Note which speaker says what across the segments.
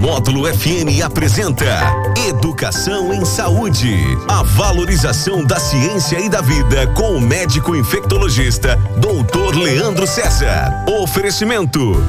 Speaker 1: Módulo FM apresenta Educação em Saúde. A valorização da ciência e da vida com o médico infectologista Dr. Leandro César. Oferecimento.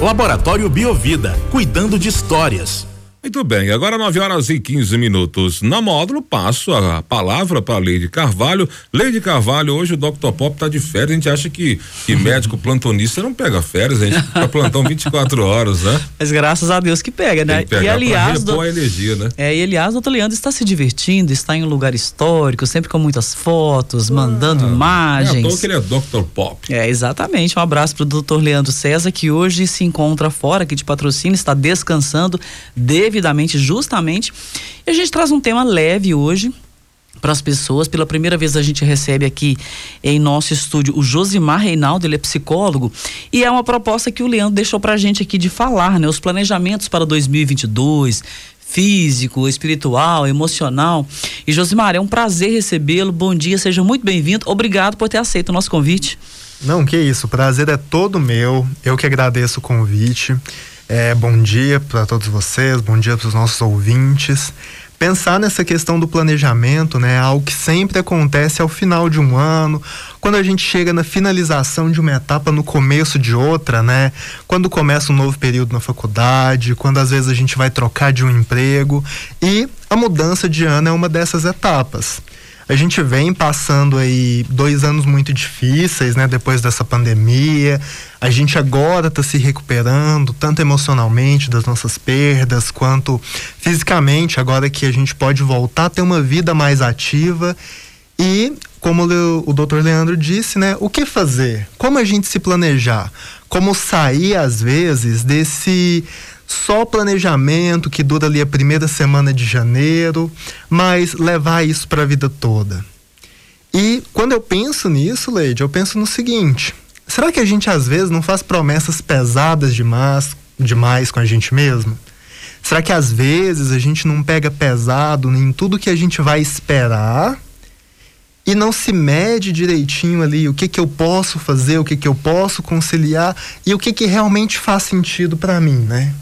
Speaker 2: Laboratório Biovida, cuidando de histórias.
Speaker 3: Muito bem, agora 9 horas e 15 minutos. Na módulo, passo a palavra para a Leide Carvalho. Leide Carvalho, hoje o Dr. Pop está de férias. A gente acha que, que médico plantonista não pega férias, a gente tá plantão 24 horas, né?
Speaker 4: Mas graças a Deus que pega, né?
Speaker 3: e aliás, do, a energia, né?
Speaker 4: É, e aliás, o doutor Leandro está se divertindo, está em um lugar histórico, sempre com muitas fotos, ah, mandando imagens.
Speaker 3: É que ele é Dr. Pop.
Speaker 4: É, exatamente. Um abraço para o doutor Leandro César, que hoje se encontra fora aqui de patrocínio, está descansando. Deve devidamente, justamente. E a gente traz um tema leve hoje para as pessoas. Pela primeira vez a gente recebe aqui em nosso estúdio o Josimar Reinaldo, ele é psicólogo, e é uma proposta que o Leandro deixou para a gente aqui de falar, né? Os planejamentos para 2022, físico, espiritual, emocional. E Josimar, é um prazer recebê-lo. Bom dia, seja muito bem-vindo. Obrigado por ter aceito o nosso convite.
Speaker 5: Não, que isso, o prazer é todo meu. Eu que agradeço o convite. É, bom dia para todos vocês, bom dia para os nossos ouvintes. Pensar nessa questão do planejamento, né, é algo que sempre acontece ao final de um ano, quando a gente chega na finalização de uma etapa, no começo de outra, né? Quando começa um novo período na faculdade, quando às vezes a gente vai trocar de um emprego e a mudança de ano é uma dessas etapas. A gente vem passando aí dois anos muito difíceis, né? Depois dessa pandemia. A gente agora está se recuperando, tanto emocionalmente das nossas perdas, quanto fisicamente, agora que a gente pode voltar a ter uma vida mais ativa. E, como o doutor Leandro disse, né? O que fazer? Como a gente se planejar? Como sair, às vezes, desse só planejamento que dura ali a primeira semana de janeiro, mas levar isso para a vida toda. E quando eu penso nisso, Leide, eu penso no seguinte: será que a gente às vezes não faz promessas pesadas demais, demais com a gente mesmo? Será que às vezes a gente não pega pesado em tudo que a gente vai esperar e não se mede direitinho ali o que que eu posso fazer, o que que eu posso conciliar e o que que realmente faz sentido para mim, né?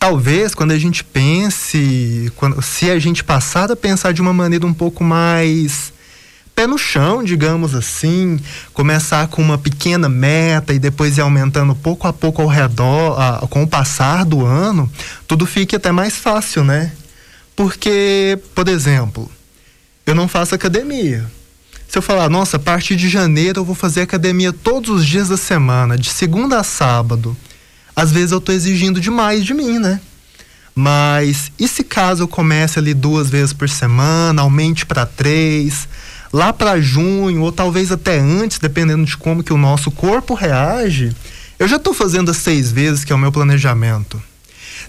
Speaker 5: Talvez quando a gente pense, quando, se a gente passar a pensar de uma maneira um pouco mais pé no chão, digamos assim, começar com uma pequena meta e depois ir aumentando pouco a pouco ao redor, a, com o passar do ano, tudo fique até mais fácil, né? Porque, por exemplo, eu não faço academia. Se eu falar, nossa, a partir de janeiro eu vou fazer academia todos os dias da semana, de segunda a sábado às vezes eu tô exigindo demais de mim, né? Mas e se caso eu comece ali duas vezes por semana, aumente para três, lá para junho ou talvez até antes, dependendo de como que o nosso corpo reage, eu já estou fazendo as seis vezes que é o meu planejamento.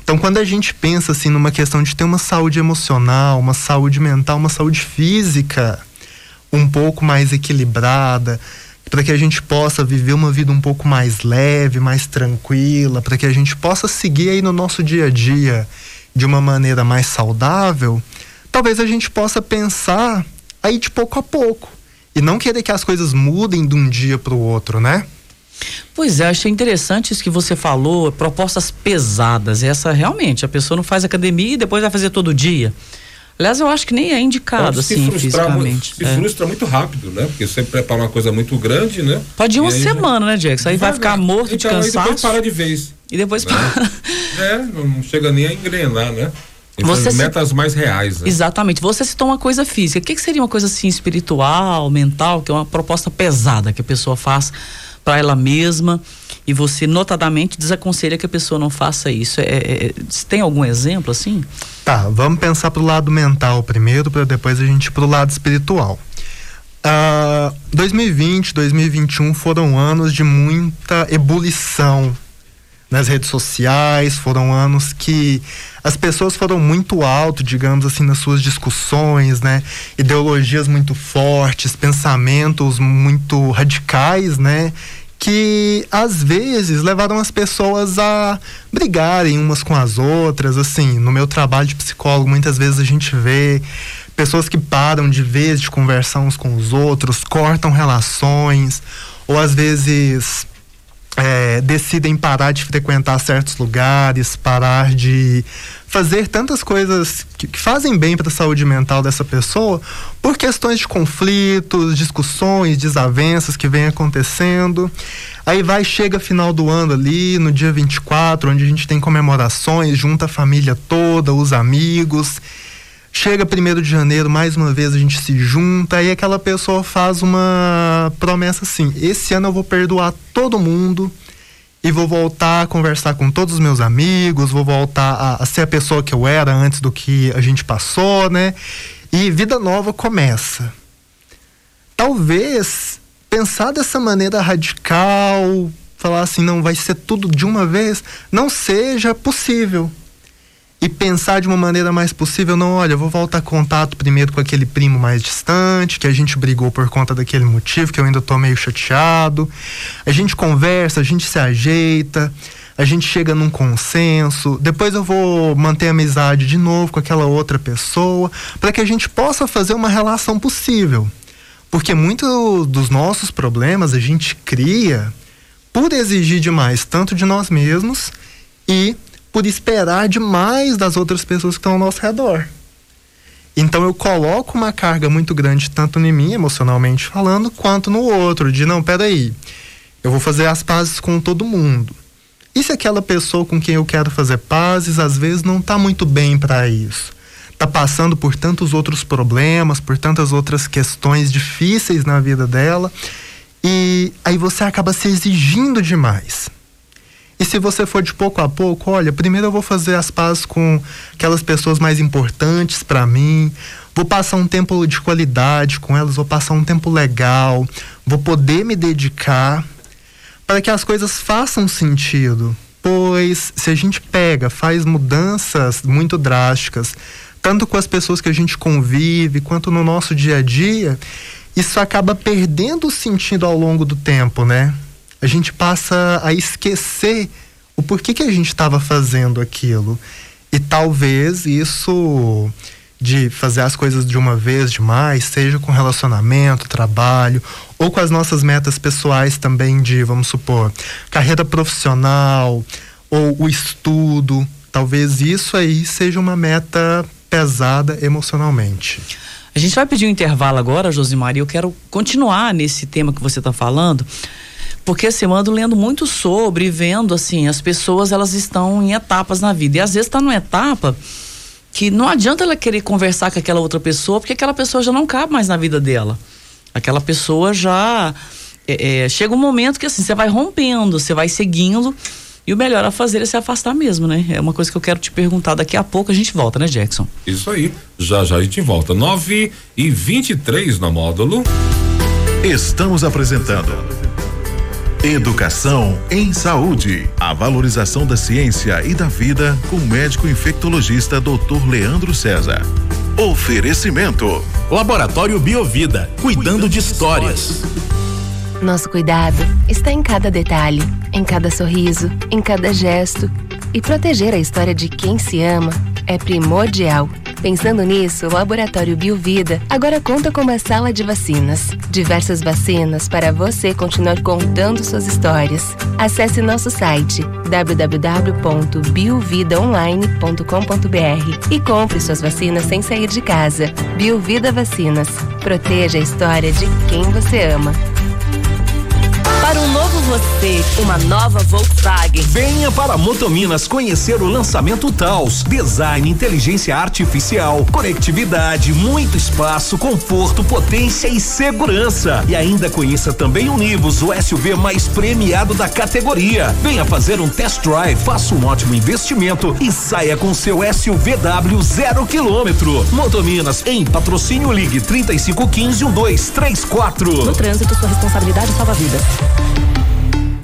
Speaker 5: Então, quando a gente pensa assim numa questão de ter uma saúde emocional, uma saúde mental, uma saúde física um pouco mais equilibrada, para que a gente possa viver uma vida um pouco mais leve, mais tranquila, para que a gente possa seguir aí no nosso dia a dia de uma maneira mais saudável, talvez a gente possa pensar aí de pouco a pouco e não querer que as coisas mudem de um dia para o outro, né?
Speaker 4: Pois é, achei interessante isso que você falou, propostas pesadas. Essa realmente, a pessoa não faz academia e depois vai fazer todo dia. Aliás, eu acho que nem é indicado assim fisicamente.
Speaker 3: Se é. frustra muito rápido, né? Porque você prepara uma coisa muito grande, né?
Speaker 4: Pode ir uma semana, já... né, Jackson? Aí vai, vai ficar morto então, de cansaço. E
Speaker 3: depois para de vez.
Speaker 4: E depois né?
Speaker 3: para. é, não chega nem a engrenar, né? Então, você metas se... mais reais. Né?
Speaker 4: Exatamente. Você citou uma coisa física. O que, que seria uma coisa assim espiritual, mental, que é uma proposta pesada que a pessoa faz para ela mesma e você notadamente desaconselha que a pessoa não faça isso. É, é, é tem algum exemplo assim?
Speaker 5: Tá, vamos pensar pro lado mental primeiro, para depois a gente ir pro lado espiritual. Uh, 2020, 2021 foram anos de muita ebulição nas redes sociais, foram anos que as pessoas foram muito alto, digamos assim, nas suas discussões, né? Ideologias muito fortes, pensamentos muito radicais, né? Que às vezes levaram as pessoas a brigarem umas com as outras. Assim, no meu trabalho de psicólogo, muitas vezes a gente vê pessoas que param de vez de conversar uns com os outros, cortam relações, ou às vezes é, decidem parar de frequentar certos lugares, parar de fazer tantas coisas que, que fazem bem para a saúde mental dessa pessoa por questões de conflitos, discussões, desavenças que vem acontecendo. Aí vai, chega final do ano ali, no dia 24, onde a gente tem comemorações, junta a família toda, os amigos. Chega primeiro de janeiro, mais uma vez a gente se junta e aquela pessoa faz uma promessa assim: esse ano eu vou perdoar todo mundo e vou voltar a conversar com todos os meus amigos, vou voltar a, a ser a pessoa que eu era antes do que a gente passou, né? E vida nova começa. Talvez pensar dessa maneira radical, falar assim, não vai ser tudo de uma vez, não seja possível e pensar de uma maneira mais possível, não, olha, eu vou voltar a contato primeiro com aquele primo mais distante, que a gente brigou por conta daquele motivo, que eu ainda tô meio chateado. A gente conversa, a gente se ajeita, a gente chega num consenso. Depois eu vou manter amizade de novo com aquela outra pessoa, para que a gente possa fazer uma relação possível. Porque muitos dos nossos problemas a gente cria por exigir demais, tanto de nós mesmos e por esperar demais das outras pessoas que estão ao nosso redor. Então eu coloco uma carga muito grande, tanto em mim, emocionalmente falando, quanto no outro, de não, peraí, eu vou fazer as pazes com todo mundo. E se aquela pessoa com quem eu quero fazer pazes, às vezes não está muito bem para isso? Está passando por tantos outros problemas, por tantas outras questões difíceis na vida dela, e aí você acaba se exigindo demais. E se você for de pouco a pouco, olha, primeiro eu vou fazer as pazes com aquelas pessoas mais importantes para mim, vou passar um tempo de qualidade com elas, vou passar um tempo legal, vou poder me dedicar para que as coisas façam sentido. Pois se a gente pega, faz mudanças muito drásticas, tanto com as pessoas que a gente convive, quanto no nosso dia a dia, isso acaba perdendo o sentido ao longo do tempo, né? A gente passa a esquecer o porquê que a gente estava fazendo aquilo. E talvez isso de fazer as coisas de uma vez demais, seja com relacionamento, trabalho, ou com as nossas metas pessoais também de, vamos supor, carreira profissional ou o estudo. Talvez isso aí seja uma meta pesada emocionalmente.
Speaker 4: A gente vai pedir um intervalo agora, Josimar, e eu quero continuar nesse tema que você está falando porque assim, eu ando lendo muito sobre, vendo assim, as pessoas elas estão em etapas na vida. E às vezes está numa etapa que não adianta ela querer conversar com aquela outra pessoa, porque aquela pessoa já não cabe mais na vida dela. Aquela pessoa já. É, é, chega um momento que assim, você vai rompendo, você vai seguindo. E o melhor a fazer é se afastar mesmo, né? É uma coisa que eu quero te perguntar daqui a pouco, a gente volta, né, Jackson?
Speaker 3: Isso aí. Já já a gente volta. 9 e 23 no módulo.
Speaker 1: Estamos apresentando Educação em saúde. A valorização da ciência e da vida com o médico infectologista Dr. Leandro César. Oferecimento.
Speaker 2: Laboratório Biovida, cuidando de histórias.
Speaker 6: Nosso cuidado está em cada detalhe, em cada sorriso, em cada gesto. E proteger a história de quem se ama é primordial. Pensando nisso, o Laboratório Biovida agora conta com uma sala de vacinas. Diversas vacinas para você continuar contando suas histórias. Acesse nosso site www.biovidaonline.com.br e compre suas vacinas sem sair de casa. Biovida Vacinas. Proteja a história de quem você ama.
Speaker 7: Você, uma nova Volkswagen.
Speaker 2: Venha para Motominas conhecer o lançamento Taos. Design, inteligência artificial, conectividade, muito espaço, conforto, potência e segurança. E ainda conheça também o Nivus, o SUV mais premiado da categoria. Venha fazer um test drive, faça um ótimo investimento e saia com seu SUVW zero quilômetro. Motominas, em patrocínio Ligue 3515 1234.
Speaker 7: No trânsito, sua responsabilidade salva vidas.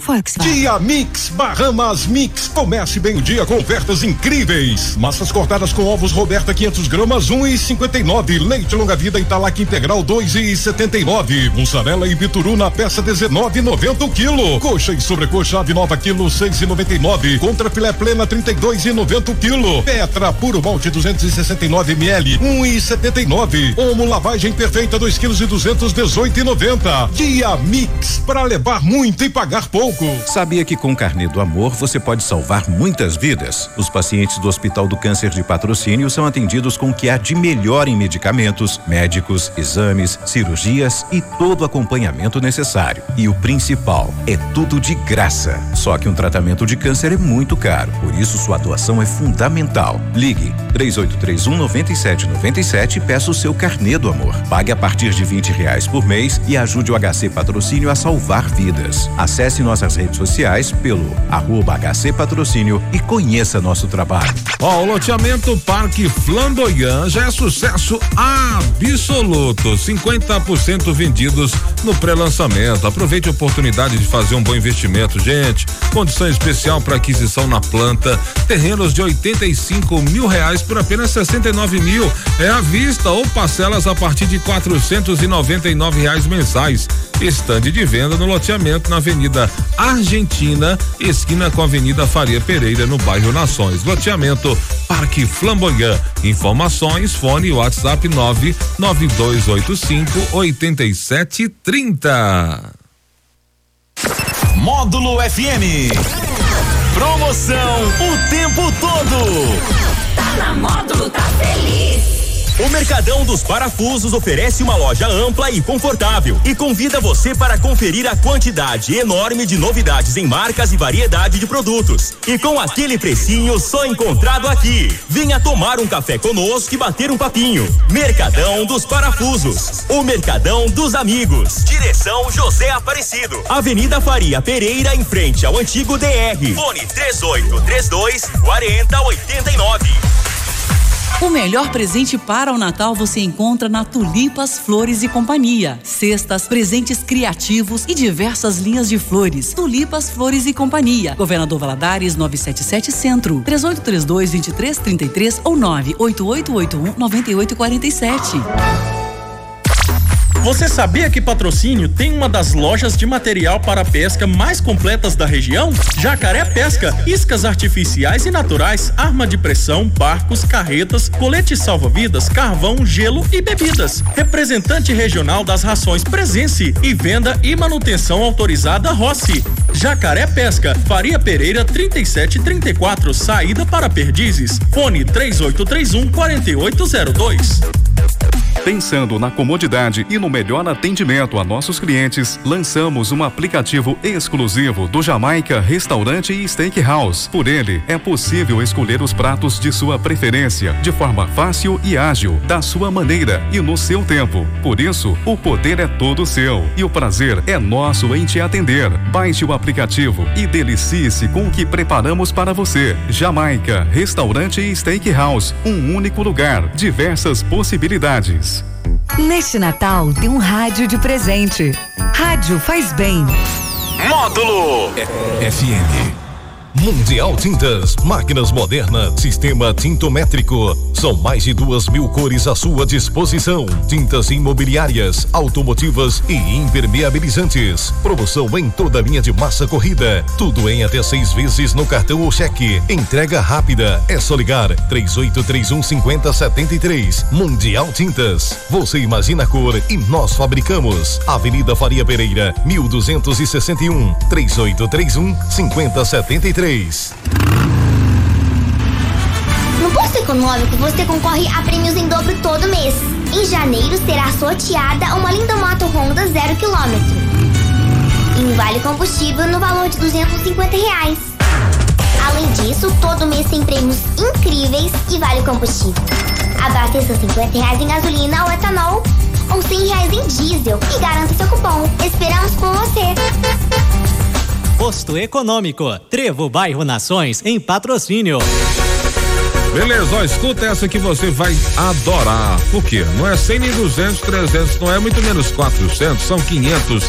Speaker 8: Volkswagen. Dia Mix Bahamas Mix. Comece bem o dia com ofertas incríveis. Massas cortadas com ovos Roberta 500 gramas 1,59. Leite longa vida Italac integral 2,79. Mussarela e bituru na peça 19,90 o quilo. Coxa e sobrecoxa ave nova quilo 6,99. Contra filé plena 32,90 o quilo. Petra puro malte 269 ml 1,79. Omo lavagem perfeita 2 quilos e 218,90. Dia Mix para levar muito e pagar pouco.
Speaker 9: Sabia que com o carnê do amor você pode salvar muitas vidas? Os pacientes do Hospital do Câncer de Patrocínio são atendidos com o que há de melhor em medicamentos, médicos, exames, cirurgias e todo o acompanhamento necessário. E o principal, é tudo de graça. Só que um tratamento de câncer é muito caro, por isso sua doação é fundamental. Ligue 3831 9797 e peça o seu carnê do amor. Pague a partir de 20 reais por mês e ajude o HC Patrocínio a salvar vidas. Acesse nossas redes sociais pelo arroba HC Patrocínio e conheça nosso trabalho.
Speaker 3: Ó, o loteamento Parque Flamboyant já é sucesso absoluto. 50% vendidos no pré-lançamento. Aproveite a oportunidade de fazer um bom investimento, gente. Condição especial para aquisição na planta. Terrenos de 85 mil reais por apenas 69 mil. É à vista ou parcelas a partir de 499 reais mensais. Estande de venda no loteamento na Avenida Argentina, esquina com a Avenida Faria Pereira, no bairro Nações. Loteamento Parque Flamboyant. Informações, fone WhatsApp 99285 8730.
Speaker 10: Módulo FM. Promoção o tempo todo.
Speaker 11: Tá na módulo, tá feliz.
Speaker 10: O Mercadão dos Parafusos oferece uma loja ampla e confortável e convida você para conferir a quantidade enorme de novidades em marcas e variedade de produtos. E com aquele precinho só encontrado aqui. Venha tomar um café conosco e bater um papinho. Mercadão dos Parafusos. O Mercadão dos Amigos. Direção José Aparecido. Avenida Faria Pereira, em frente ao antigo DR. Fone 3832 4089.
Speaker 12: O melhor presente para o Natal você encontra na Tulipas Flores e Companhia. Cestas, presentes criativos e diversas linhas de flores. Tulipas Flores e Companhia. Governador Valadares 977 Centro. 3832 2333 ou 98881 9847.
Speaker 13: Você sabia que Patrocínio tem uma das lojas de material para pesca mais completas da região? Jacaré Pesca, iscas artificiais e naturais, arma de pressão, barcos, carretas, colete salva-vidas, carvão, gelo e bebidas. Representante regional das rações Presença e venda e manutenção autorizada Rossi. Jacaré Pesca, Faria Pereira 3734, saída para Perdizes. Fone 3831 4802.
Speaker 14: Pensando na comodidade e no melhor atendimento a nossos clientes, lançamos um aplicativo exclusivo do Jamaica Restaurante e Steakhouse. Por ele, é possível escolher os pratos de sua preferência, de forma fácil e ágil, da sua maneira e no seu tempo. Por isso, o poder é todo seu e o prazer é nosso em te atender. Baixe o aplicativo e delicie-se com o que preparamos para você. Jamaica Restaurante e Steakhouse, um único lugar, diversas possibilidades.
Speaker 15: Neste Natal, dê um rádio de presente. Rádio faz bem.
Speaker 10: Módulo
Speaker 16: FM. Mundial Tintas, máquinas modernas, sistema tintométrico. São mais de duas mil cores à sua disposição. Tintas imobiliárias, automotivas e impermeabilizantes. Promoção em toda linha de massa corrida. Tudo em até seis vezes no cartão ou cheque. Entrega rápida. É só ligar 3831 5073. Mundial Tintas. Você imagina a cor e nós fabricamos. Avenida Faria Pereira, 1261. 3831 5073.
Speaker 17: No posto econômico você concorre a prêmios em dobro todo mês. Em janeiro será sorteada uma linda moto Honda 0 km. E um vale combustível no valor de 250 reais. Além disso, todo mês tem prêmios incríveis e vale combustível. Abasteça 50 reais em gasolina ou etanol ou 100 reais em diesel e garanta seu cupom. Esperamos por você!
Speaker 18: Posto Econômico, Trevo Bairro Nações, em patrocínio.
Speaker 3: Beleza, ó, escuta essa que você vai adorar. Por quê? Não é 100 nem 200, 300, não é muito menos 400, são 500.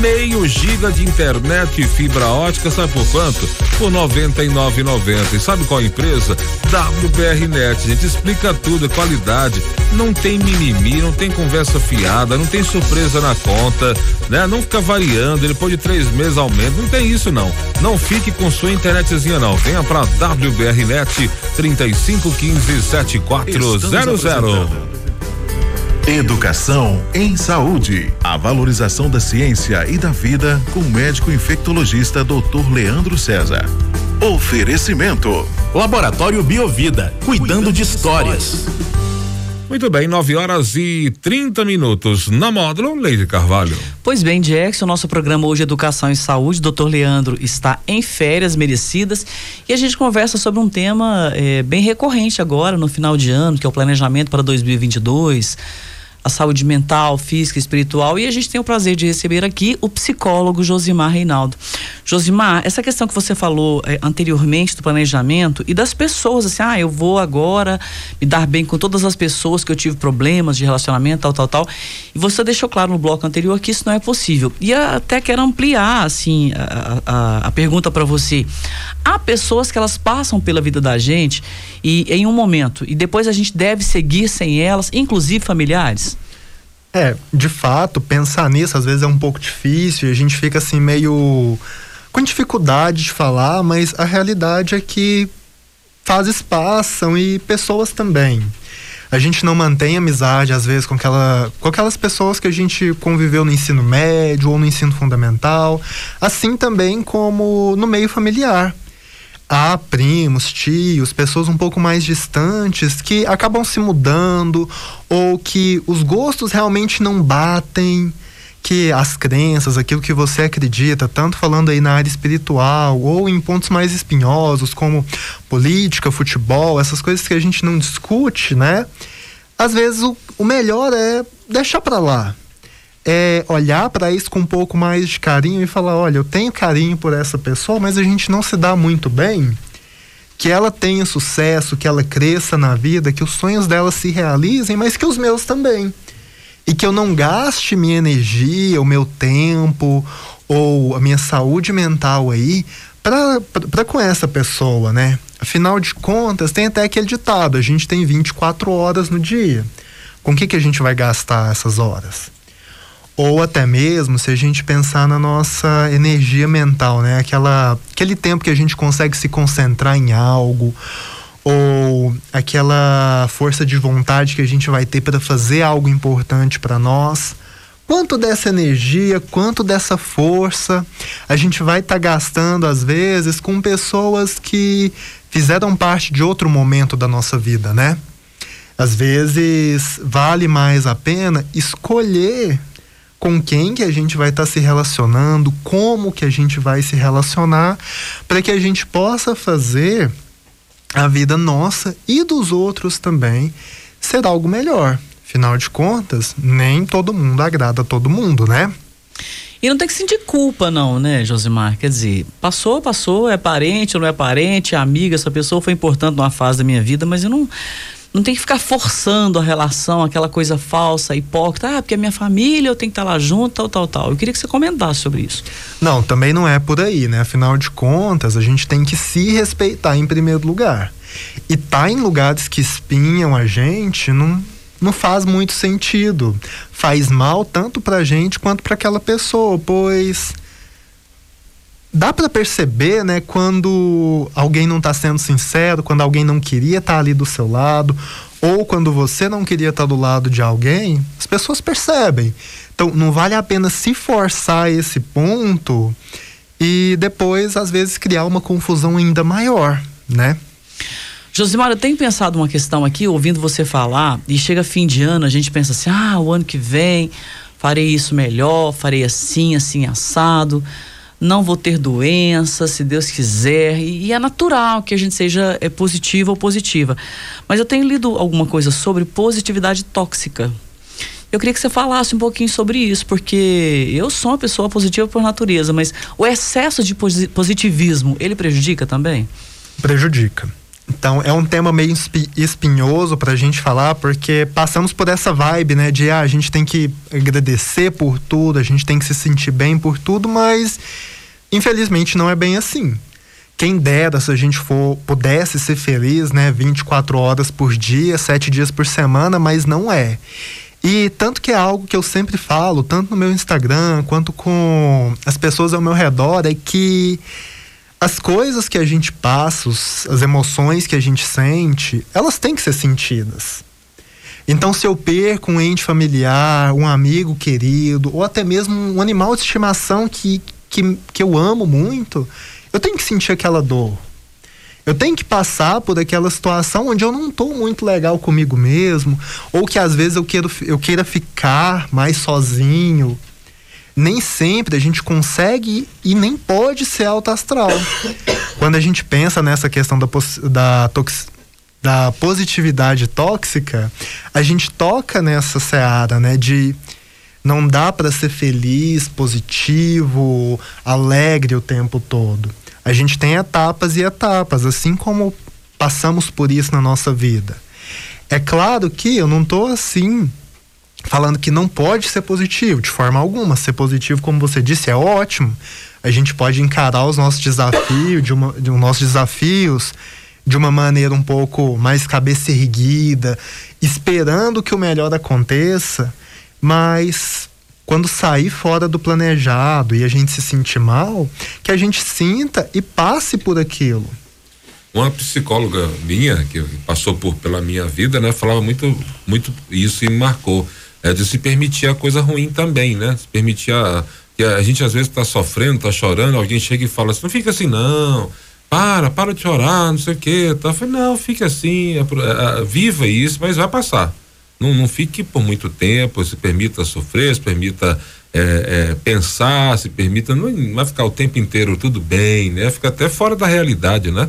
Speaker 3: Meio giga de internet e fibra ótica, sabe por quanto? Por 99,90. E sabe qual empresa? WBRnet. A gente explica tudo, é qualidade. Não tem mimimi, não tem conversa fiada, não tem surpresa na conta, né? Não fica variando, depois de três meses aumenta. Não tem isso não. Não fique com sua internetzinha não. Venha pra WBRnet 3515 7400.
Speaker 1: Educação em saúde. A valorização da ciência e da vida com o médico infectologista Dr. Leandro César. Oferecimento.
Speaker 2: Laboratório Biovida, cuidando de histórias.
Speaker 3: Muito bem, 9 horas e 30 minutos. Na módulo, Leide Carvalho.
Speaker 4: Pois bem, Jackson, nosso programa hoje Educação e Saúde, Dr. Leandro está em férias merecidas e a gente conversa sobre um tema eh, bem recorrente agora, no final de ano, que é o planejamento para 2022 a saúde mental, física, espiritual. E a gente tem o prazer de receber aqui o psicólogo Josimar Reinaldo. Josimar, essa questão que você falou eh, anteriormente do planejamento e das pessoas, assim, ah, eu vou agora me dar bem com todas as pessoas que eu tive problemas de relacionamento, tal, tal, tal. E você deixou claro no bloco anterior que isso não é possível. E até quero ampliar, assim, a, a, a pergunta para você. Há pessoas que elas passam pela vida da gente e em um momento, e depois a gente deve seguir sem elas, inclusive familiares?
Speaker 5: É, de fato, pensar nisso às vezes é um pouco difícil e a gente fica assim meio com dificuldade de falar, mas a realidade é que fases passam e pessoas também. A gente não mantém amizade, às vezes, com, aquela, com aquelas pessoas que a gente conviveu no ensino médio ou no ensino fundamental, assim também como no meio familiar há primos, tios, pessoas um pouco mais distantes que acabam se mudando ou que os gostos realmente não batem, que as crenças, aquilo que você acredita, tanto falando aí na área espiritual ou em pontos mais espinhosos como política, futebol, essas coisas que a gente não discute, né? Às vezes o, o melhor é deixar para lá, é olhar para isso com um pouco mais de carinho e falar: olha, eu tenho carinho por essa pessoa, mas a gente não se dá muito bem. Que ela tenha sucesso, que ela cresça na vida, que os sonhos dela se realizem, mas que os meus também. E que eu não gaste minha energia, o meu tempo ou a minha saúde mental aí para com essa pessoa, né? Afinal de contas, tem até aquele ditado: a gente tem 24 horas no dia. Com o que, que a gente vai gastar essas horas? Ou até mesmo se a gente pensar na nossa energia mental, né? Aquela, aquele tempo que a gente consegue se concentrar em algo ou aquela força de vontade que a gente vai ter para fazer algo importante para nós. Quanto dessa energia, quanto dessa força a gente vai estar tá gastando às vezes com pessoas que fizeram parte de outro momento da nossa vida, né? Às vezes vale mais a pena escolher com quem que a gente vai estar tá se relacionando, como que a gente vai se relacionar, para que a gente possa fazer a vida nossa e dos outros também ser algo melhor. Afinal de contas, nem todo mundo agrada a todo mundo, né?
Speaker 4: E não tem que sentir culpa, não, né, Josimar? Quer dizer, passou, passou, é parente, não é parente, é amiga, essa pessoa foi importante numa fase da minha vida, mas eu não, não tem que ficar forçando a relação, aquela coisa falsa, hipócrita, ah, porque é minha família, eu tenho que estar lá junto, tal, tal, tal. Eu queria que você comentasse sobre isso.
Speaker 5: Não, também não é por aí, né? Afinal de contas, a gente tem que se respeitar em primeiro lugar. E tá em lugares que espinham a gente não, não faz muito sentido. Faz mal tanto pra gente quanto para aquela pessoa, pois dá para perceber, né, quando alguém não está sendo sincero, quando alguém não queria estar tá ali do seu lado, ou quando você não queria estar tá do lado de alguém, as pessoas percebem. Então, não vale a pena se forçar esse ponto e depois, às vezes, criar uma confusão ainda maior, né?
Speaker 4: Josimar, eu tenho pensado uma questão aqui, ouvindo você falar, e chega fim de ano, a gente pensa assim: ah, o ano que vem farei isso melhor, farei assim, assim, assado não vou ter doença, se Deus quiser, e, e, é natural que a gente seja é, positiva ou positiva. Mas eu tenho lido alguma coisa sobre positividade tóxica. Eu queria que você falasse um pouquinho sobre isso, porque eu sou uma pessoa positiva por natureza, mas o excesso de positivismo, ele prejudica também?
Speaker 5: Prejudica. Então é um tema meio espinhoso para a gente falar, porque passamos por essa vibe, né? De ah, a gente tem que agradecer por tudo, a gente tem que se sentir bem por tudo, mas infelizmente não é bem assim. Quem dera se a gente for pudesse ser feliz, né? 24 horas por dia, 7 dias por semana, mas não é. E tanto que é algo que eu sempre falo, tanto no meu Instagram quanto com as pessoas ao meu redor, é que as coisas que a gente passa, as emoções que a gente sente, elas têm que ser sentidas. Então, se eu perco um ente familiar, um amigo querido, ou até mesmo um animal de estimação que, que, que eu amo muito, eu tenho que sentir aquela dor. Eu tenho que passar por aquela situação onde eu não estou muito legal comigo mesmo, ou que às vezes eu, quero, eu queira ficar mais sozinho. Nem sempre a gente consegue e nem pode ser alto astral. Quando a gente pensa nessa questão da, da da positividade tóxica, a gente toca nessa seara, né, de não dá para ser feliz, positivo, alegre o tempo todo. A gente tem etapas e etapas, assim como passamos por isso na nossa vida. É claro que eu não tô assim falando que não pode ser positivo de forma alguma. Ser positivo, como você disse, é ótimo. A gente pode encarar os nossos desafios, de, uma, de os nossos desafios de uma maneira um pouco mais cabeça erguida, esperando que o melhor aconteça, mas quando sair fora do planejado e a gente se sentir mal, que a gente sinta e passe por aquilo.
Speaker 3: Uma psicóloga minha, que passou por pela minha vida, né, falava muito, muito isso e me marcou. É de se permitir a coisa ruim também, né? Se permitir a. Que a gente às vezes está sofrendo, está chorando, alguém chega e fala assim, não fica assim, não para, para de chorar, não sei o que. Tá? Eu não, fique assim, é, é, viva isso, mas vai passar. Não, não fique por muito tempo, se permita sofrer, se permita é, é, pensar, se permita, não vai ficar o tempo inteiro tudo bem, né? Fica até fora da realidade, né?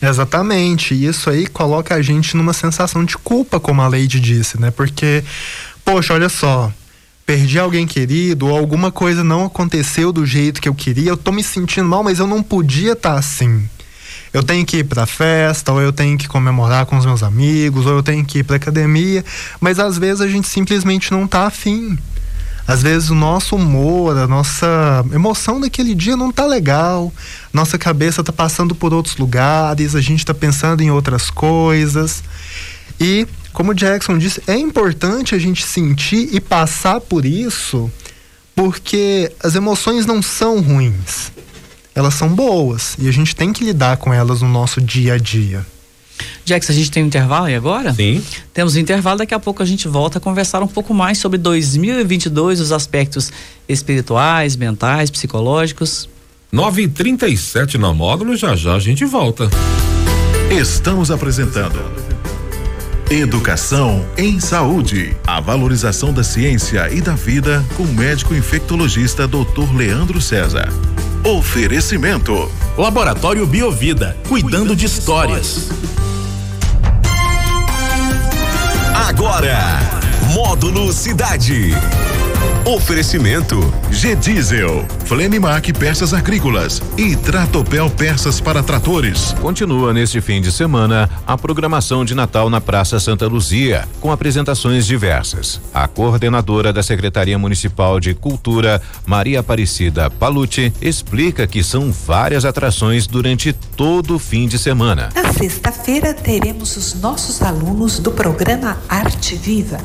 Speaker 5: Exatamente, isso aí coloca a gente numa sensação de culpa, como a Leide disse, né? Porque, poxa, olha só, perdi alguém querido, ou alguma coisa não aconteceu do jeito que eu queria, eu tô me sentindo mal, mas eu não podia estar tá assim eu tenho que ir para festa, ou eu tenho que comemorar com os meus amigos, ou eu tenho que ir para academia, mas às vezes a gente simplesmente não tá afim. Às vezes o nosso humor, a nossa emoção daquele dia não tá legal. Nossa cabeça tá passando por outros lugares, a gente tá pensando em outras coisas. E, como o Jackson disse, é importante a gente sentir e passar por isso, porque as emoções não são ruins elas são boas e a gente tem que lidar com elas no nosso dia a dia.
Speaker 4: Jax, a gente tem um intervalo aí agora?
Speaker 3: Sim.
Speaker 4: Temos um intervalo, daqui a pouco a gente volta a conversar um pouco mais sobre 2022, os aspectos espirituais, mentais, psicológicos.
Speaker 3: 9 e 37 na módulo, já já a gente volta.
Speaker 1: Estamos apresentando Educação em Saúde. A valorização da ciência e da vida com o médico infectologista Dr. Leandro César. Oferecimento.
Speaker 2: Laboratório Biovida, cuidando de histórias.
Speaker 1: Agora, Módulo Cidade. Oferecimento G Diesel, Flenimac Peças Agrícolas e Tratopel Peças para Tratores.
Speaker 9: Continua neste fim de semana a programação de Natal na Praça Santa Luzia, com apresentações diversas. A coordenadora da Secretaria Municipal de Cultura, Maria Aparecida Palucci, explica que são várias atrações durante todo o fim de semana.
Speaker 19: Na sexta-feira teremos os nossos alunos do programa Arte Viva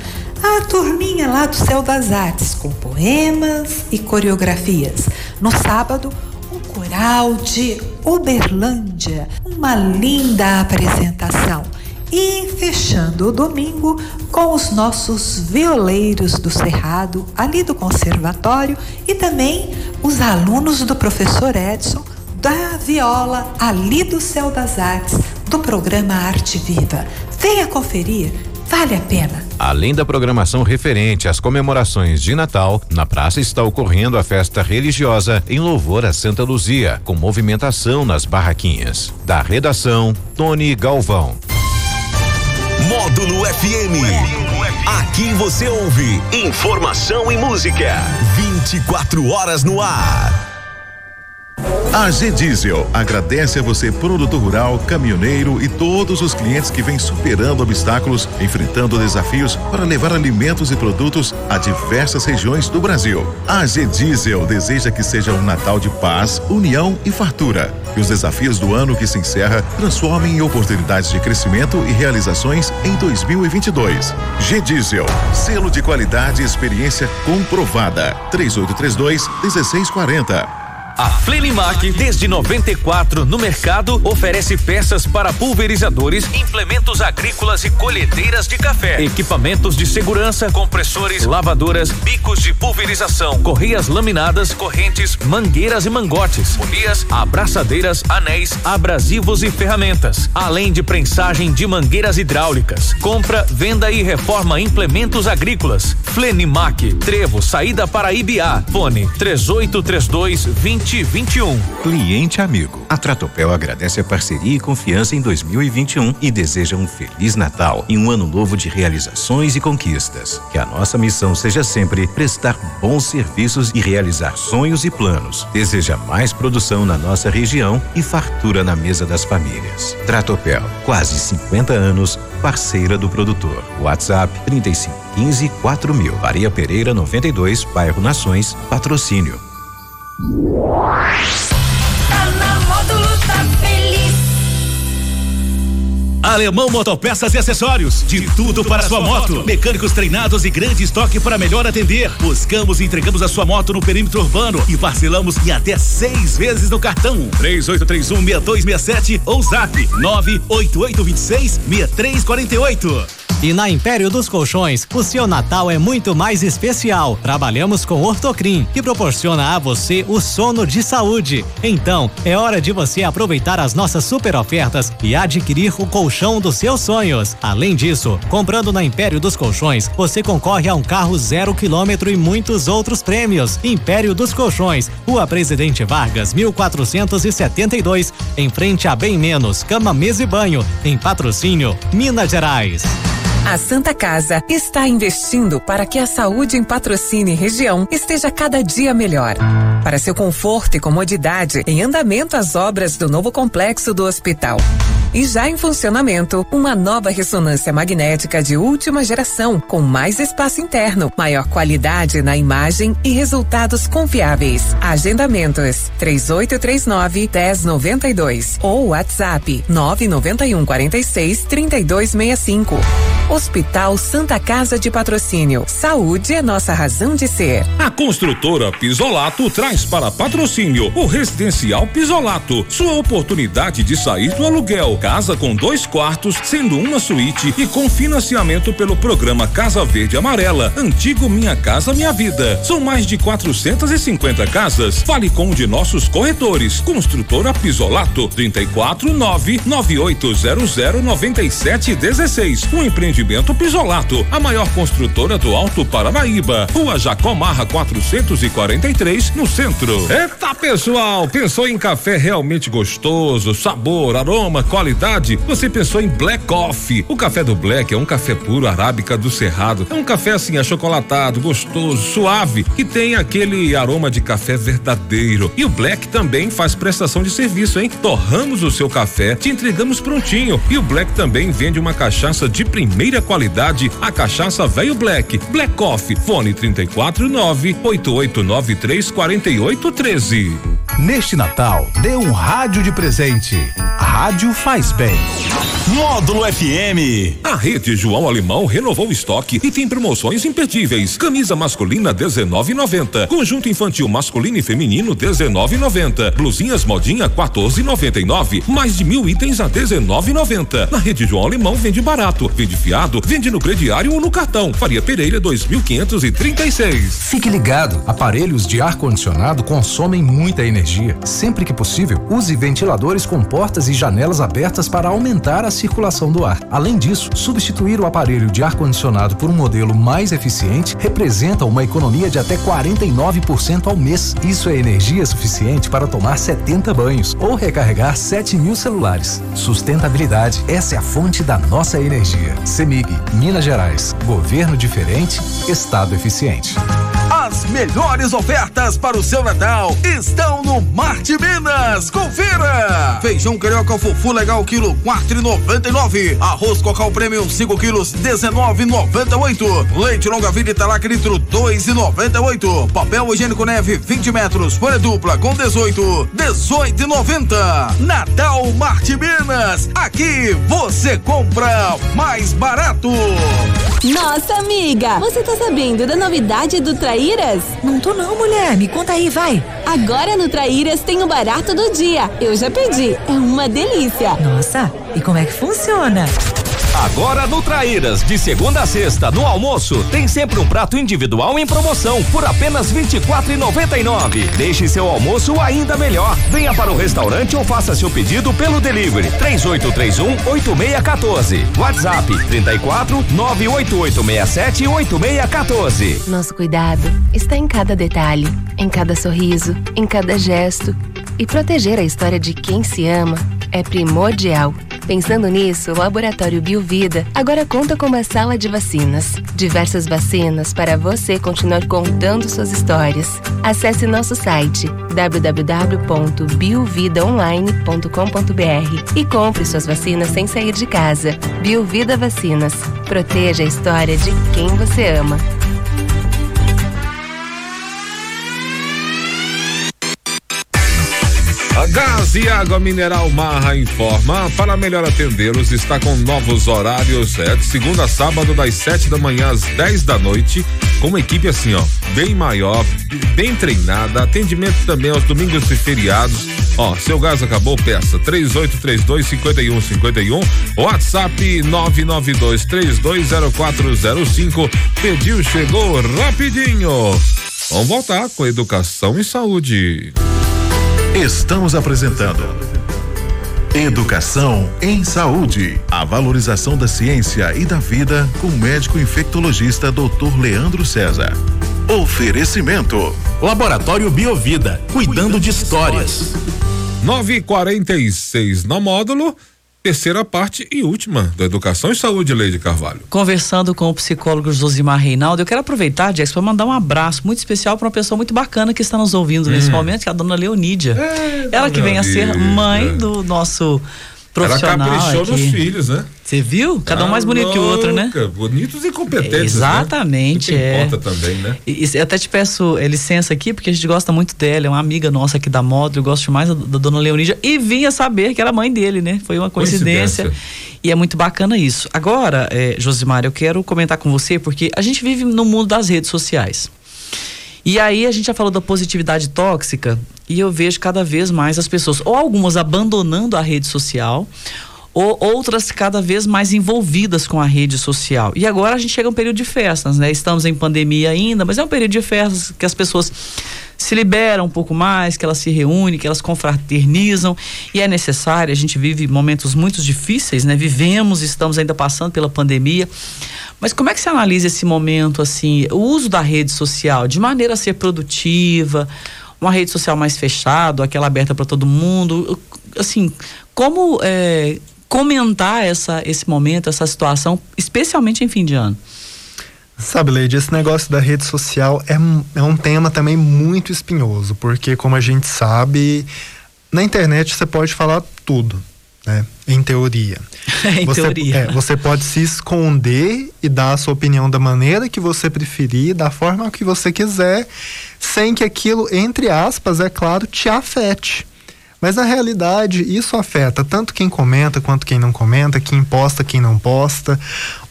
Speaker 19: a turminha lá do Céu das Artes, com poemas e coreografias. No sábado, um coral de Uberlândia, uma linda apresentação. E fechando o domingo com os nossos violeiros do Cerrado, ali do Conservatório, e também os alunos do professor Edson da viola ali do Céu das Artes, do programa Arte Viva. Venha conferir Vale a pena.
Speaker 9: Além da programação referente às comemorações de Natal, na praça está ocorrendo a festa religiosa em louvor a Santa Luzia, com movimentação nas barraquinhas. Da redação, Tony Galvão.
Speaker 1: Módulo FM. Aqui você ouve informação e música. 24 horas no ar. A G Diesel agradece a você, produtor rural, caminhoneiro e todos os clientes que vêm superando obstáculos, enfrentando desafios para levar alimentos e produtos a diversas regiões do Brasil. A G Diesel deseja que seja um Natal de paz, união e fartura. Que os desafios do ano que se encerra transformem em oportunidades de crescimento e realizações em 2022. G Diesel, selo de qualidade e experiência comprovada. 3832 1640.
Speaker 20: A Flenimac, desde 94 no mercado, oferece peças para pulverizadores, implementos agrícolas e colhedeiras de café, equipamentos de segurança, compressores, lavadoras, bicos de pulverização, correias laminadas, correntes, mangueiras e mangotes, polias, abraçadeiras, anéis, abrasivos e ferramentas, além de prensagem de mangueiras hidráulicas. Compra, venda e reforma implementos agrícolas. Flenimac, Trevo, saída para Ibiá. Fone 3832 20 2021.
Speaker 9: Cliente amigo. A Tratopel agradece a parceria e confiança em 2021 e deseja um feliz Natal e um ano novo de realizações e conquistas. Que a nossa missão seja sempre prestar bons serviços e realizar sonhos e planos. Deseja mais produção na nossa região e fartura na mesa das famílias. Tratopel, quase 50 anos, parceira do produtor. WhatsApp 3515 4000. Maria Pereira 92, bairro Nações, patrocínio.
Speaker 21: Tá na módulo, tá feliz.
Speaker 2: Alemão Motopeças e Acessórios. De tudo para sua moto. Mecânicos treinados e grande estoque para melhor atender. Buscamos e entregamos a sua moto no perímetro urbano e parcelamos em até seis vezes no cartão. 3831-6267 ou zap 98826-6348.
Speaker 18: E na Império dos Colchões, o seu Natal é muito mais especial. Trabalhamos com Ortocrim, que proporciona a você o sono de saúde. Então, é hora de você aproveitar as nossas super ofertas e adquirir o colchão dos seus sonhos. Além disso, comprando na Império dos Colchões, você concorre a um carro zero quilômetro e muitos outros prêmios. Império dos Colchões, Rua Presidente Vargas, 1472, em frente a Bem Menos, Cama, Mesa e Banho, em patrocínio Minas Gerais.
Speaker 22: A Santa Casa está investindo para que a saúde em patrocínio e região esteja cada dia melhor. Para seu conforto e comodidade, em andamento as obras do novo complexo do hospital. E já em funcionamento, uma nova ressonância magnética de última geração, com mais espaço interno, maior qualidade na imagem e resultados confiáveis. Agendamentos 3839 1092 ou WhatsApp 991 46 3265. Hospital Santa Casa de Patrocínio. Saúde é nossa razão de ser.
Speaker 3: A construtora Pisolato traz para patrocínio o residencial Pisolato, sua oportunidade de sair do aluguel. Casa com dois quartos, sendo uma suíte e com financiamento pelo programa Casa Verde Amarela, antigo Minha Casa Minha Vida. São mais de 450 casas. Fale com um de nossos corretores. Construtora Pisolato 349 9800 9716. Um empreendimento Pisolato, a maior construtora do Alto Paranaíba. Rua Jacomarra 443, no centro. Eita, pessoal, pensou em café realmente gostoso, sabor, aroma, qualidade? Você pensou em Black Coffee. O café do Black é um café puro arábica do Cerrado. É um café assim achocolatado, gostoso, suave, que tem aquele aroma de café verdadeiro. E o Black também faz prestação de serviço, hein? Torramos o seu café, te entregamos prontinho. E o Black também vende uma cachaça de primeira qualidade, a cachaça Velho Black. Black Coffee, fone 349 8893 4813.
Speaker 23: Neste Natal, dê um rádio de presente. Rádio faz bem.
Speaker 1: Módulo FM.
Speaker 3: A rede João Alemão renovou o estoque e tem promoções imperdíveis. Camisa masculina 19,90. Conjunto infantil masculino e feminino 19,90. Blusinhas modinha 14,99. Mais de mil itens a 19,90. Na rede João Alemão vende barato, vende fiado, vende no crediário ou no cartão. Faria Pereira 2536.
Speaker 23: Fique ligado, aparelhos de ar condicionado consomem muita energia. Sempre que possível, use ventiladores com portas e janelas abertas para aumentar a circulação do ar. Além disso, substituir o aparelho de ar condicionado por um modelo mais eficiente representa uma economia de até 49% ao mês. Isso é energia suficiente para tomar 70 banhos ou recarregar 7 mil celulares. Sustentabilidade, essa é a fonte da nossa energia. Semig, Minas Gerais. Governo diferente, Estado eficiente.
Speaker 1: Melhores ofertas para o seu Natal estão no Marte Minas. Confira! Feijão carioca fufu legal quilo quatro e noventa e nove. Arroz cocal premium 5 quilos 19,98. Leite longa vida Italac litro dois e noventa e oito. Papel higiênico neve 20 metros folha dupla com 18 18 e 90. Natal Marte Minas. Aqui você compra mais barato.
Speaker 7: Nossa amiga, você tá sabendo da novidade do Traíras?
Speaker 24: Não tô não, mulher. Me conta aí, vai.
Speaker 7: Agora no Traíras tem o barato do dia. Eu já pedi. É uma delícia.
Speaker 24: Nossa, e como é que funciona?
Speaker 20: Agora no Traíras, de segunda a sexta, no almoço, tem sempre um prato individual em promoção por apenas R$ 24,99. Deixe seu almoço ainda melhor. Venha para o restaurante ou faça seu pedido pelo delivery 3831 8614. WhatsApp 34 98867 8614.
Speaker 6: Nosso cuidado está em cada detalhe, em cada sorriso, em cada gesto. E proteger a história de quem se ama é primordial. Pensando nisso, o Laboratório Biovida agora conta com uma sala de vacinas. Diversas vacinas para você continuar contando suas histórias. Acesse nosso site www.biovidaonline.com.br e compre suas vacinas sem sair de casa. Biovida Vacinas. Proteja a história de quem você ama.
Speaker 3: Gás e Água Mineral Marra informa, para melhor atendê-los, está com novos horários, é, de segunda a sábado, das 7 da manhã às 10 da noite, com uma equipe assim, ó, bem maior, bem treinada, atendimento também aos domingos e feriados. Ó, seu gás acabou, peça 3832 5151, WhatsApp 992 320405. Pediu, chegou rapidinho. Vamos voltar com educação e saúde.
Speaker 16: Estamos apresentando Educação em Saúde. A valorização da ciência e da vida com o médico infectologista Dr. Leandro César. Oferecimento.
Speaker 2: Laboratório Biovida, cuidando de histórias.
Speaker 3: 9 e 46 no módulo. Terceira parte e última da Educação e Saúde, Leide Carvalho.
Speaker 4: Conversando com o psicólogo Josimar Reinaldo, eu quero aproveitar, Jax, para mandar um abraço muito especial para uma pessoa muito bacana que está nos ouvindo hum. nesse momento, que é a dona Leonídia. É, Ela que vem a ser mãe do nosso profissional.
Speaker 3: Ela caprichou
Speaker 4: aqui.
Speaker 3: nos filhos, né?
Speaker 4: Você viu? Cada um mais bonito
Speaker 3: Tá
Speaker 4: que o outro, né?
Speaker 3: louca, Bonitos e competentes. né?
Speaker 4: Exatamente,
Speaker 3: Isso que
Speaker 4: é.
Speaker 3: também, né?
Speaker 4: E, e eu até te peço é, licença aqui, porque a gente gosta muito dela, é uma amiga nossa aqui da moda, eu gosto mais da, da dona Leonídia, e vinha saber que era mãe dele, né? Foi uma coincidência.
Speaker 3: Coincidência.
Speaker 4: E é muito bacana isso. Agora, é, Josimar, eu quero comentar com você, porque a gente vive no mundo das redes sociais. E aí a gente já falou da positividade tóxica, e eu vejo cada vez mais as pessoas, ou algumas abandonando a rede social, ou outras cada vez mais envolvidas com a rede social. E agora a gente chega a um período de festas, né? Estamos em pandemia ainda, mas é um período de festas que as pessoas se liberam um pouco mais, que elas se reúnem, que elas confraternizam e é necessário. A gente vive momentos muito difíceis, né? Vivemos, estamos ainda passando pela pandemia. Mas como é que você analisa esse momento, assim, o uso da rede social de maneira a ser produtiva, uma rede social mais fechada, aquela aberta para todo mundo, assim, como é, comentar essa, esse momento, essa situação, especialmente em fim de ano?
Speaker 5: Sabe, Leide, esse negócio da rede social é, é um tema também muito espinhoso, porque como a gente sabe, na internet você pode falar tudo, né? Em teoria.
Speaker 4: em
Speaker 5: você,
Speaker 4: teoria.
Speaker 5: é, você pode se esconder e dar a sua opinião da maneira que você preferir, da forma que você quiser, sem que aquilo, entre aspas, é claro, te afete. Mas na realidade, isso afeta tanto quem comenta quanto quem não comenta, quem posta, quem não posta.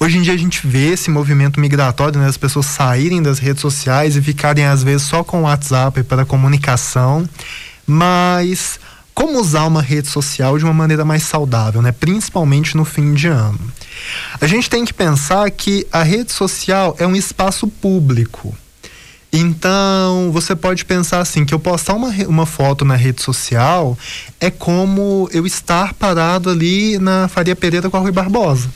Speaker 5: Hoje em dia a gente vê esse movimento migratório, né? As pessoas saírem das redes sociais e ficarem às vezes só com o WhatsApp para comunicação. Mas como usar uma rede social de uma maneira mais saudável, né? Principalmente no fim de ano. A gente tem que pensar que a rede social é um espaço público. Então, você pode pensar assim, que eu postar uma, uma foto na rede social é como eu estar parado ali na Faria Pereira com a Rui Barbosa.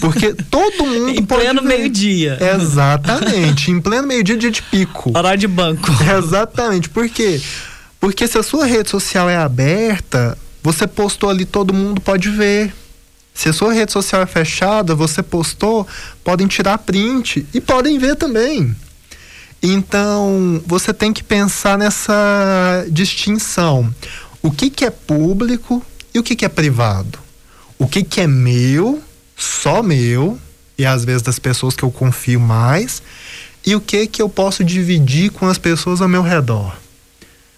Speaker 5: Porque todo mundo
Speaker 4: Em
Speaker 5: pode
Speaker 4: pleno meio-dia.
Speaker 5: Exatamente, em pleno meio-dia, dia de pico.
Speaker 4: Horário de banco.
Speaker 5: Exatamente. Por quê? Porque se a sua rede social é aberta, você postou ali, todo mundo pode ver. Se a sua rede social é fechada, você postou, podem tirar print e podem ver também. Então, você tem que pensar nessa distinção. O que, que é público e o que, que é privado? O que, que é meu, só meu, e às vezes das pessoas que eu confio mais, e o que, que eu posso dividir com as pessoas ao meu redor,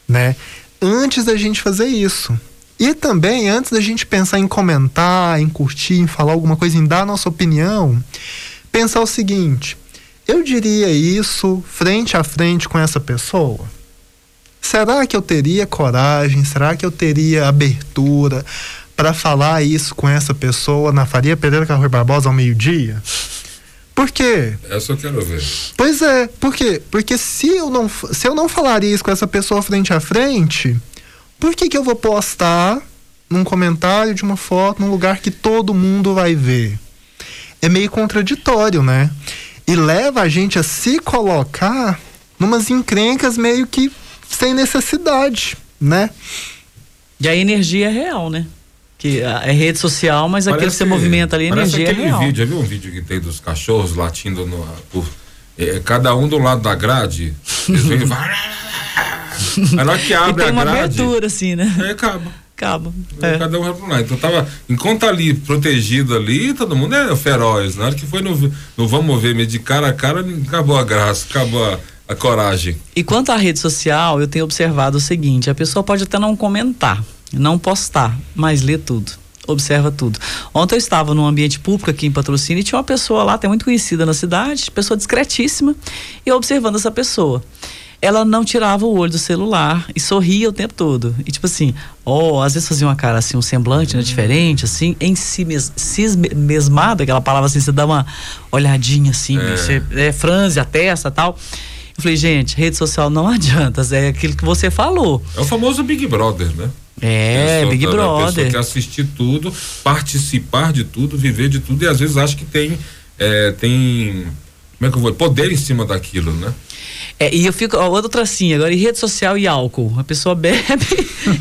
Speaker 5: né? Antes da gente fazer isso. E também, antes da gente pensar em comentar, em curtir, em falar alguma coisa, em dar a nossa opinião, pensar o seguinte: eu diria isso frente a frente com essa pessoa? Será que eu teria coragem? Será que eu teria abertura para falar isso com essa pessoa na Faria Pereira Carroi Barbosa ao meio-dia? Por quê?
Speaker 3: Essa eu quero ver.
Speaker 5: Pois é, por quê? Porque se eu não, se eu não falaria isso com essa pessoa frente a frente, por que, que eu vou postar num comentário de uma foto num lugar que todo mundo vai ver? É meio contraditório, né? E leva a gente a se colocar numas encrencas meio que sem necessidade, né?
Speaker 4: E a energia é real, né? Que é rede social, mas aquilo que você movimenta ali, a energia é real.
Speaker 3: vídeo, já viu um vídeo que tem dos cachorros latindo no, por, é, cada um do lado da grade, eles vêm, Aí na hora que abre
Speaker 4: e tem
Speaker 3: uma
Speaker 4: grade, abertura, assim, né?
Speaker 3: Aí acaba.
Speaker 4: Acaba.
Speaker 3: É. Cada um vai pro lado. Então tava, enquanto tá ali protegido ali, todo mundo é feroz. Na hora que foi no, no Vamos Ver, de cara a cara, acabou a graça, acabou a, a coragem.
Speaker 4: E quanto à rede social, eu tenho observado o seguinte: a pessoa pode até não comentar, não postar, mas lê tudo observa tudo. Ontem eu estava num ambiente público aqui em Patrocínio e tinha uma pessoa lá, até muito conhecida na cidade, pessoa discretíssima, e observando essa pessoa ela não tirava o olho do celular e sorria o tempo todo. E tipo assim, ó, oh, às vezes fazia uma cara assim, um semblante, né, diferente, assim, em si, mes, si mesmada, aquela palavra assim, você dá uma olhadinha assim, é. você é, franze a testa tal. Eu falei, gente, rede social não adianta, é aquilo que você falou.
Speaker 3: É o famoso Big Brother, né?
Speaker 4: É, Big Brother. A pessoa
Speaker 3: quer assistir tudo, participar de tudo, viver de tudo e às vezes acha que tem, é, tem, como é que eu vou, poder em cima daquilo, né?
Speaker 4: É, e eu fico, ó, outro tracinho, agora em rede social e álcool. A pessoa bebe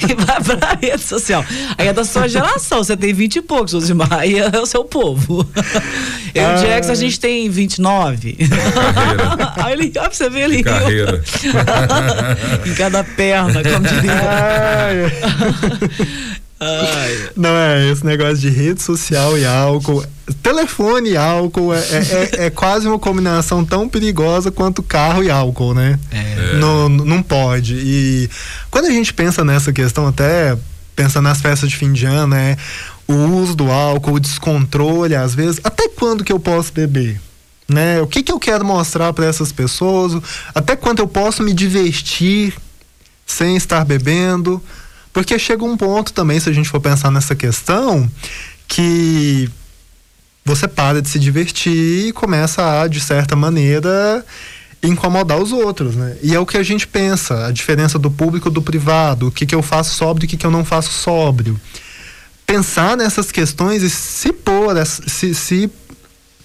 Speaker 4: e vai pra rede social. Aí é da sua geração, você tem 20 e poucos, Josimar, aí é o seu povo. Eu e o Jax, a gente tem 29. aí ele, ó, pra você ver ali.
Speaker 3: Carreira.
Speaker 4: em cada perna, como diria.
Speaker 5: Ai. Não é, esse negócio de rede social e álcool. Telefone e álcool é, é, é, é quase uma combinação tão perigosa quanto carro e álcool, né? É. Não, não pode. E quando a gente pensa nessa questão, até pensa nas festas de fim de ano, né? O uso do álcool, o descontrole, às vezes, até quando que eu posso beber? Né? O que, que eu quero mostrar para essas pessoas? Até quando eu posso me divertir sem estar bebendo? Porque chega um ponto também, se a gente for pensar nessa questão, que você para de se divertir e começa a, de certa maneira, incomodar os outros, né? E é o que a gente pensa, a diferença do público do privado, o que, que eu faço sóbrio e o que, que eu não faço sóbrio. Pensar nessas questões e se pôr, se, se,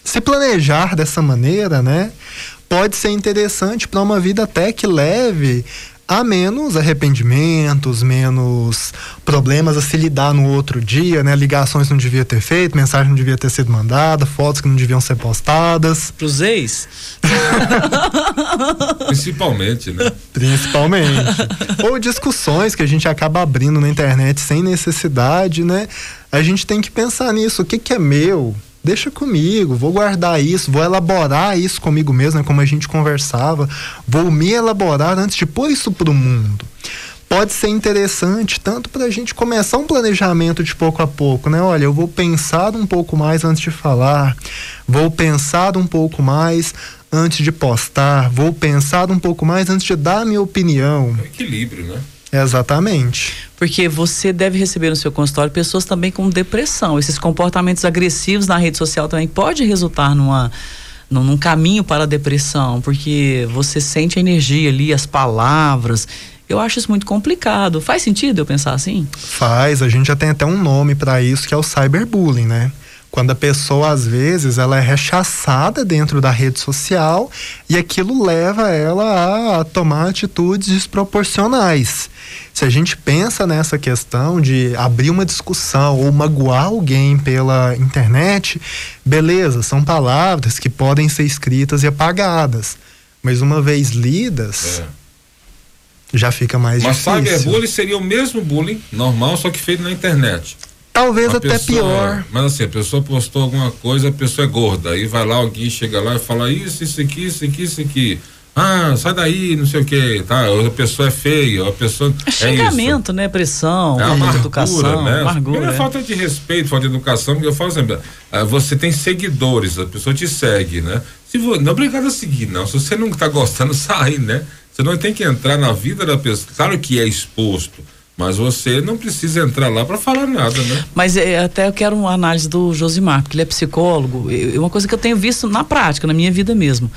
Speaker 5: se planejar dessa maneira, né? Pode ser interessante para uma vida até que leve há menos arrependimentos, menos problemas a se lidar no outro dia, né? Ligações não devia ter feito, mensagem não devia ter sido mandada, fotos que não deviam ser postadas.
Speaker 4: Pros ex?
Speaker 3: Principalmente, né?
Speaker 5: Principalmente. Ou discussões que a gente acaba abrindo na internet sem necessidade, né? A gente tem que pensar nisso, o que que é meu, deixa comigo, vou guardar isso, vou elaborar isso comigo mesmo, né, como a gente conversava, vou me elaborar antes de pôr isso para o mundo. Pode ser interessante tanto para a gente começar um planejamento de pouco a pouco, né? Olha, eu vou pensar um pouco mais antes de falar, vou pensar um pouco mais antes de postar, vou pensar um pouco mais antes de dar minha opinião.
Speaker 3: É equilíbrio, né?
Speaker 5: Exatamente.
Speaker 4: Porque você deve receber no seu consultório pessoas também com depressão. Esses comportamentos agressivos na rede social também pode resultar numa num, num caminho para a depressão, porque você sente a energia ali, as palavras. Eu acho isso muito complicado. Faz sentido eu pensar assim?
Speaker 5: Faz. A gente já tem até um nome para isso que é o cyberbullying, né? Quando a pessoa, às vezes, ela é rechaçada dentro da rede social e aquilo leva ela a tomar atitudes desproporcionais. Se a gente pensa nessa questão de abrir uma discussão ou magoar alguém pela internet, beleza, são palavras que podem ser escritas e apagadas. Mas uma vez lidas, é. já fica mais Mas difícil. Mas
Speaker 3: cyberbullying seria o mesmo bullying normal, só que feito na internet.
Speaker 5: Talvez a até pessoa, pior.
Speaker 3: Mas assim, a pessoa postou alguma coisa, a pessoa é gorda. Aí vai lá, alguém chega lá e fala isso, isso aqui, isso aqui, isso aqui. Ah, sai daí, não sei o que, tá? A pessoa é feia, a pessoa.
Speaker 4: É xingamento,
Speaker 3: é
Speaker 4: né? Pressão,
Speaker 3: é
Speaker 4: falta
Speaker 3: amargura,
Speaker 4: de educação,
Speaker 3: né?
Speaker 4: amargura.
Speaker 3: Primeiro é
Speaker 4: é.
Speaker 3: falta de respeito, falta de educação, porque eu falo sempre, ah, você tem seguidores, a pessoa te segue, né? Se vo, não é obrigado a seguir, não. Se você não tá gostando, sai, né? Você não tem que entrar na vida da pessoa. Claro que é exposto, mas você não precisa entrar lá para falar nada, né?
Speaker 4: Mas é, até eu quero uma análise do Josimar, porque ele é psicólogo. É uma coisa que eu tenho visto na prática, na minha vida mesmo.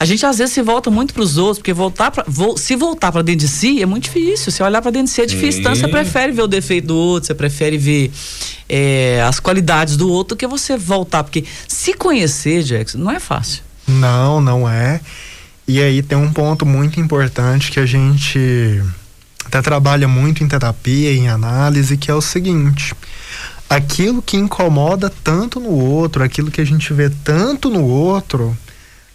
Speaker 4: A gente às vezes se volta muito para os outros, porque voltar pra, vo, se voltar para dentro de si é muito difícil. Se olhar para dentro de si é difícil.
Speaker 3: Sim.
Speaker 4: Então você prefere ver o defeito do outro, você prefere ver é, as qualidades do outro do que você voltar. Porque se conhecer, Jackson, não é fácil.
Speaker 5: Não, não é. E aí tem um ponto muito importante que a gente até trabalha muito em terapia, em análise, que é o seguinte: aquilo que incomoda tanto no outro, aquilo que a gente vê tanto no outro,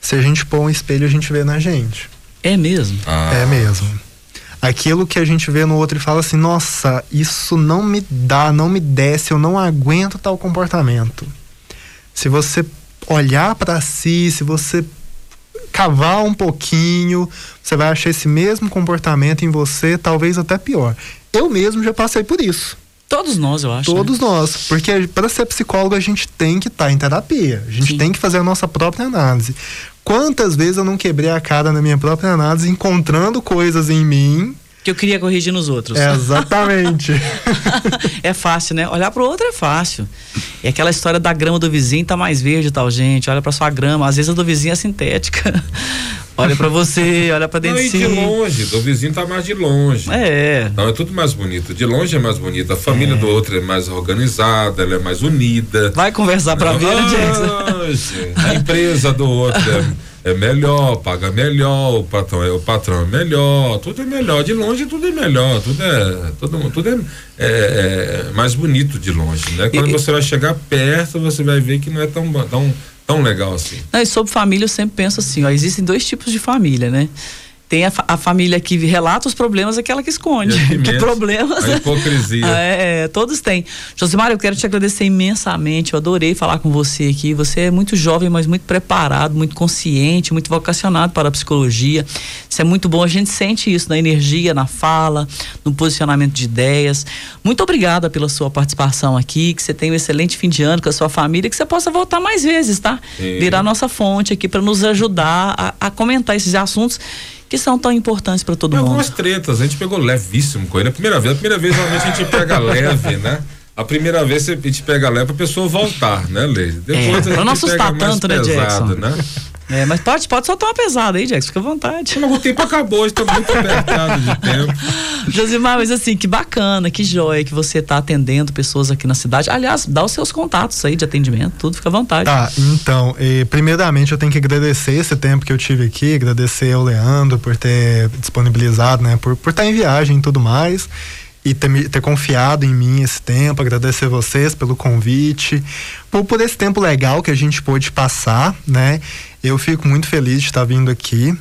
Speaker 5: se a gente pôr um espelho, a gente vê na gente.
Speaker 4: É mesmo?
Speaker 3: Ah.
Speaker 5: É mesmo. Aquilo que a gente vê no outro e fala assim: nossa, isso não me dá, não me desce, eu não aguento tal comportamento. Se você olhar para si, se você cavar um pouquinho, você vai achar esse mesmo comportamento em você, talvez até pior. Eu mesmo já passei por isso.
Speaker 4: Todos nós, eu acho.
Speaker 5: Todos
Speaker 4: né?
Speaker 5: nós, porque para ser psicólogo a gente tem que estar tá em terapia, a gente Sim. tem que fazer a nossa própria análise. Quantas vezes eu não quebrei a cara na minha própria análise encontrando coisas em mim
Speaker 4: que eu queria corrigir nos outros.
Speaker 5: É, exatamente.
Speaker 4: é fácil, né? Olhar pro outro é fácil. É aquela história da grama do vizinho tá mais verde tal, gente. Olha para sua grama, às vezes a do vizinho é sintética. olha para você, olha para dentro
Speaker 3: Não,
Speaker 4: de si.
Speaker 3: de longe, do vizinho tá mais de longe.
Speaker 4: É.
Speaker 3: Não, é tudo mais bonito. De longe é mais bonito. A família é. do outro é mais organizada, ela é mais unida.
Speaker 4: Vai conversar para ver,
Speaker 3: ah,
Speaker 4: Jackson.
Speaker 3: A empresa do outro é é melhor, paga melhor, o patrão é, o patrão é melhor, tudo é melhor. De longe tudo é melhor, tudo é, tudo, tudo é, é, é mais bonito de longe, né? Quando e, você vai chegar perto, você vai ver que não é tão, tão, tão legal assim.
Speaker 4: Não, e sobre família eu sempre penso assim, ó, existem dois tipos de família, né? Tem a, a, família que relata os problemas, aquela que esconde. Que problemas.
Speaker 3: A hipocrisia.
Speaker 4: é, todos têm. Josimar, eu quero te agradecer imensamente. Eu adorei falar com você aqui. Você é muito jovem, mas muito preparado, muito consciente, muito vocacionado para a psicologia. Isso é muito bom. A gente sente isso na energia, na fala, no posicionamento de ideias. Muito obrigada pela sua participação aqui. Que você tenha um excelente fim de ano com a sua família. Que você possa voltar mais vezes, tá? Sim. Virar nossa fonte aqui para nos ajudar a, a comentar esses assuntos que são tão importantes para todo
Speaker 3: Tem
Speaker 4: mundo.
Speaker 3: Algumas tretas, a gente pegou levíssimo com ele. A primeira vez, a primeira vez realmente a gente pega leve, né? A primeira vez a gente pega leve pra pessoa voltar, né, Leide?
Speaker 4: Depois é,
Speaker 3: a
Speaker 4: pra não assustar tanto, né,
Speaker 3: pesado,
Speaker 4: Jackson?
Speaker 3: Né?
Speaker 4: É, mas pode, pode soltar uma pesada aí, Jackson, fica à vontade.
Speaker 3: Mas o tempo acabou, está muito apertado de tempo.
Speaker 4: Josimar, mas assim, que bacana, que joia que você está atendendo pessoas aqui na cidade. Aliás, dá os seus contatos aí de atendimento, tudo fica à vontade.
Speaker 5: Tá, então, eh, primeiramente eu tenho que agradecer esse tempo que eu tive aqui, agradecer ao Leandro por ter disponibilizado, né, por, por estar em viagem e tudo mais e ter, ter, confiado em mim esse tempo, agradecer vocês pelo convite, por, por esse tempo legal que a gente pôde passar, né? Eu fico muito feliz de estar vindo aqui.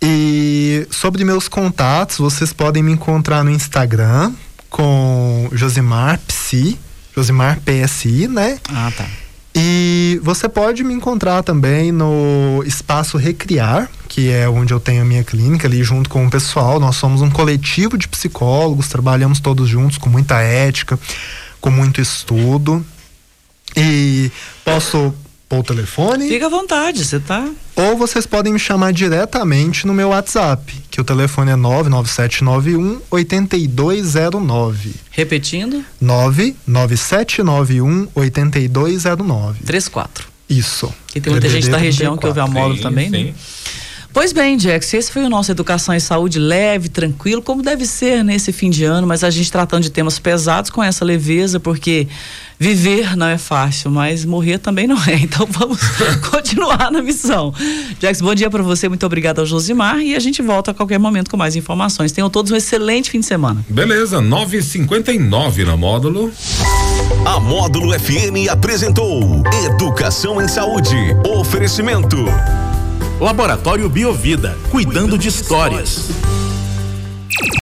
Speaker 5: E sobre meus contatos, vocês podem me encontrar no Instagram com Josimar Psi, Josimar PSI, né?
Speaker 4: Ah, tá.
Speaker 5: E você pode me encontrar também no Espaço Recriar, que é onde eu tenho a minha clínica ali junto com o pessoal. Nós somos um coletivo de psicólogos, trabalhamos todos juntos com muita ética, com muito estudo. E posso pôr o telefone?
Speaker 4: Fica à vontade, você tá.
Speaker 5: Ou vocês podem me chamar diretamente no meu WhatsApp, que o telefone é 99791 8209.
Speaker 4: Repetindo?
Speaker 5: 99791 8209.
Speaker 4: 34.
Speaker 5: Isso.
Speaker 4: Que tem muita gente da região que ouve a módulo também, né? Pois bem, Jax, esse foi o nosso Educação e Saúde leve, tranquilo, como deve ser nesse fim de ano, mas a gente tratando de temas pesados com essa leveza, porque viver não é fácil, mas morrer também não é. Então vamos continuar na missão. Jax, bom dia para você, muito obrigado ao Josimar e a gente volta a qualquer momento com mais informações. Tenham todos um excelente fim de semana.
Speaker 3: Beleza, 9:59 na módulo.
Speaker 1: A Módulo FM apresentou Educação em Saúde. Oferecimento.
Speaker 2: Laboratório Biovida, cuidando de histórias.